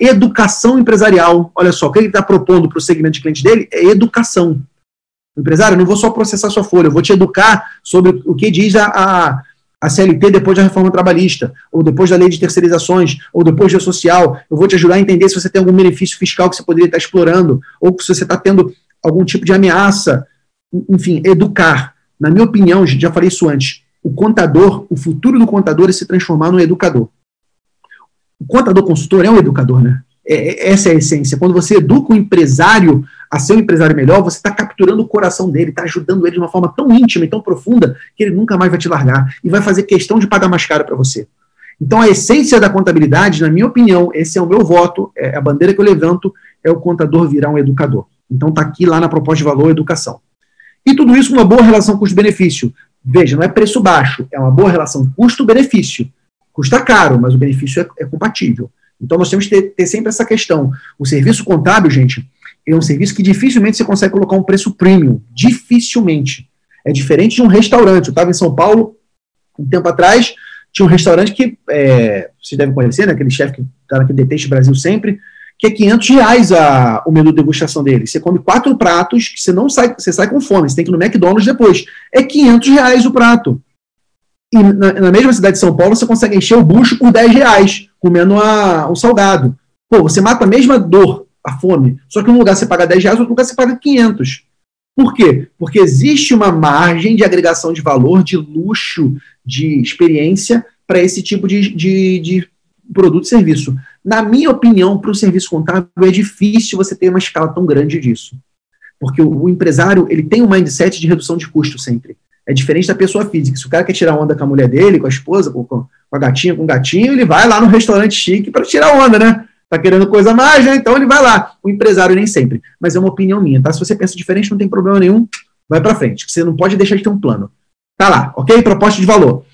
educação empresarial. Olha só, o que ele está propondo para o segmento de cliente dele é educação. Empresário, eu não vou só processar sua folha, eu vou te educar sobre o que diz a, a, a CLT depois da reforma trabalhista, ou depois da lei de terceirizações, ou depois da social. Eu vou te ajudar a entender se você tem algum benefício fiscal que você poderia estar explorando, ou se você está tendo algum tipo de ameaça. Enfim, educar. Na minha opinião, já falei isso antes, o contador, o futuro do contador é se transformar no educador. O contador consultor é um educador, né? É, é, essa é a essência. Quando você educa o empresário a ser um empresário melhor, você está capturando o coração dele, está ajudando ele de uma forma tão íntima e tão profunda que ele nunca mais vai te largar e vai fazer questão de pagar mais caro para você. Então, a essência da contabilidade, na minha opinião, esse é o meu voto, é a bandeira que eu levanto, é o contador virar um educador. Então, está aqui lá na proposta de valor educação. E tudo isso com uma boa relação custo-benefício. Veja, não é preço baixo, é uma boa relação custo-benefício. Custa caro, mas o benefício é, é compatível. Então nós temos que ter, ter, sempre essa questão. O serviço contábil, gente, é um serviço que dificilmente você consegue colocar um preço premium. Dificilmente. É diferente de um restaurante. Eu estava em São Paulo, um tempo atrás, tinha um restaurante que, é, vocês devem conhecer, né, aquele chefe que está naquele Deteste Brasil sempre, que é 500 reais a, o menu de degustação dele. Você come quatro pratos, que você não sai, você sai com fome, você tem que ir no McDonald's depois. É 500 reais o prato. E na, na, mesma cidade de São Paulo, você consegue encher o bucho por 10 reais, comendo a, um salgado. Pô, você mata a mesma dor, a fome, só que um lugar você paga 10 reais, outro lugar você paga 500. Por quê? Porque existe uma margem de agregação de valor, de luxo, de experiência para esse tipo de, de, de produto e serviço. Na minha opinião, para o serviço contábil, é difícil você ter uma escala tão grande disso. Porque o, o empresário ele tem um mindset de redução de custo sempre. É diferente da pessoa física. Se o cara quer tirar onda com a mulher dele, com a esposa, com, com a gatinha, com o gatinho, ele vai lá no restaurante chique para tirar onda, né? Tá querendo coisa mais, né? Então ele vai lá. O empresário nem sempre. Mas é uma opinião minha, tá? Se você pensa diferente, não tem problema nenhum. Vai para frente. Você não pode deixar de ter um plano. Tá lá, ok? Proposta de valor.